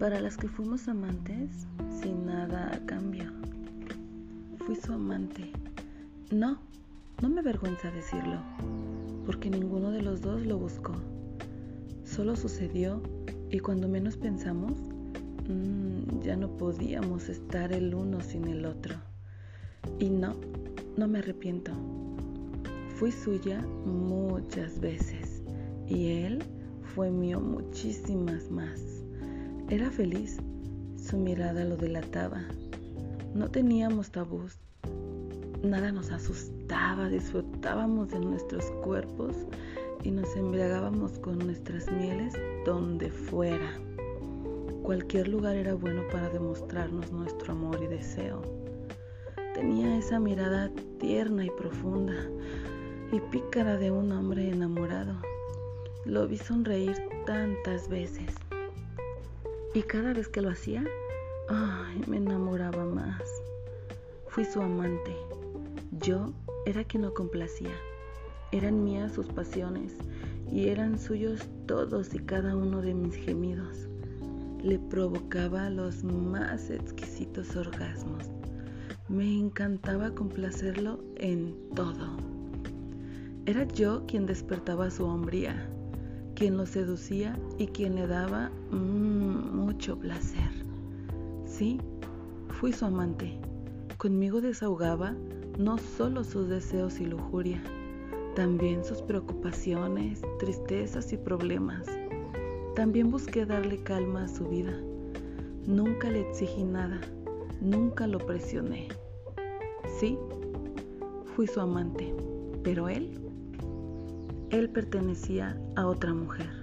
Para las que fuimos amantes, sin nada a cambio. Fui su amante. No, no me avergüenza decirlo, porque ninguno de los dos lo buscó. Solo sucedió y cuando menos pensamos, mmm, ya no podíamos estar el uno sin el otro. Y no, no me arrepiento. Fui suya muchas veces y él fue mío muchísimas más. Era feliz, su mirada lo delataba. No teníamos tabús, nada nos asustaba, disfrutábamos de nuestros cuerpos y nos embriagábamos con nuestras mieles donde fuera. Cualquier lugar era bueno para demostrarnos nuestro amor y deseo. Tenía esa mirada tierna y profunda y pícara de un hombre enamorado. Lo vi sonreír tantas veces. Y cada vez que lo hacía, ay, me enamoraba más. Fui su amante. Yo era quien lo complacía. Eran mías sus pasiones y eran suyos todos y cada uno de mis gemidos. Le provocaba los más exquisitos orgasmos. Me encantaba complacerlo en todo. Era yo quien despertaba su hombría, quien lo seducía y quien le daba mmm, mucho placer. Sí, fui su amante. Conmigo desahogaba no solo sus deseos y lujuria, también sus preocupaciones, tristezas y problemas. También busqué darle calma a su vida. Nunca le exigí nada, nunca lo presioné. Sí, fui su amante, pero él él pertenecía a otra mujer.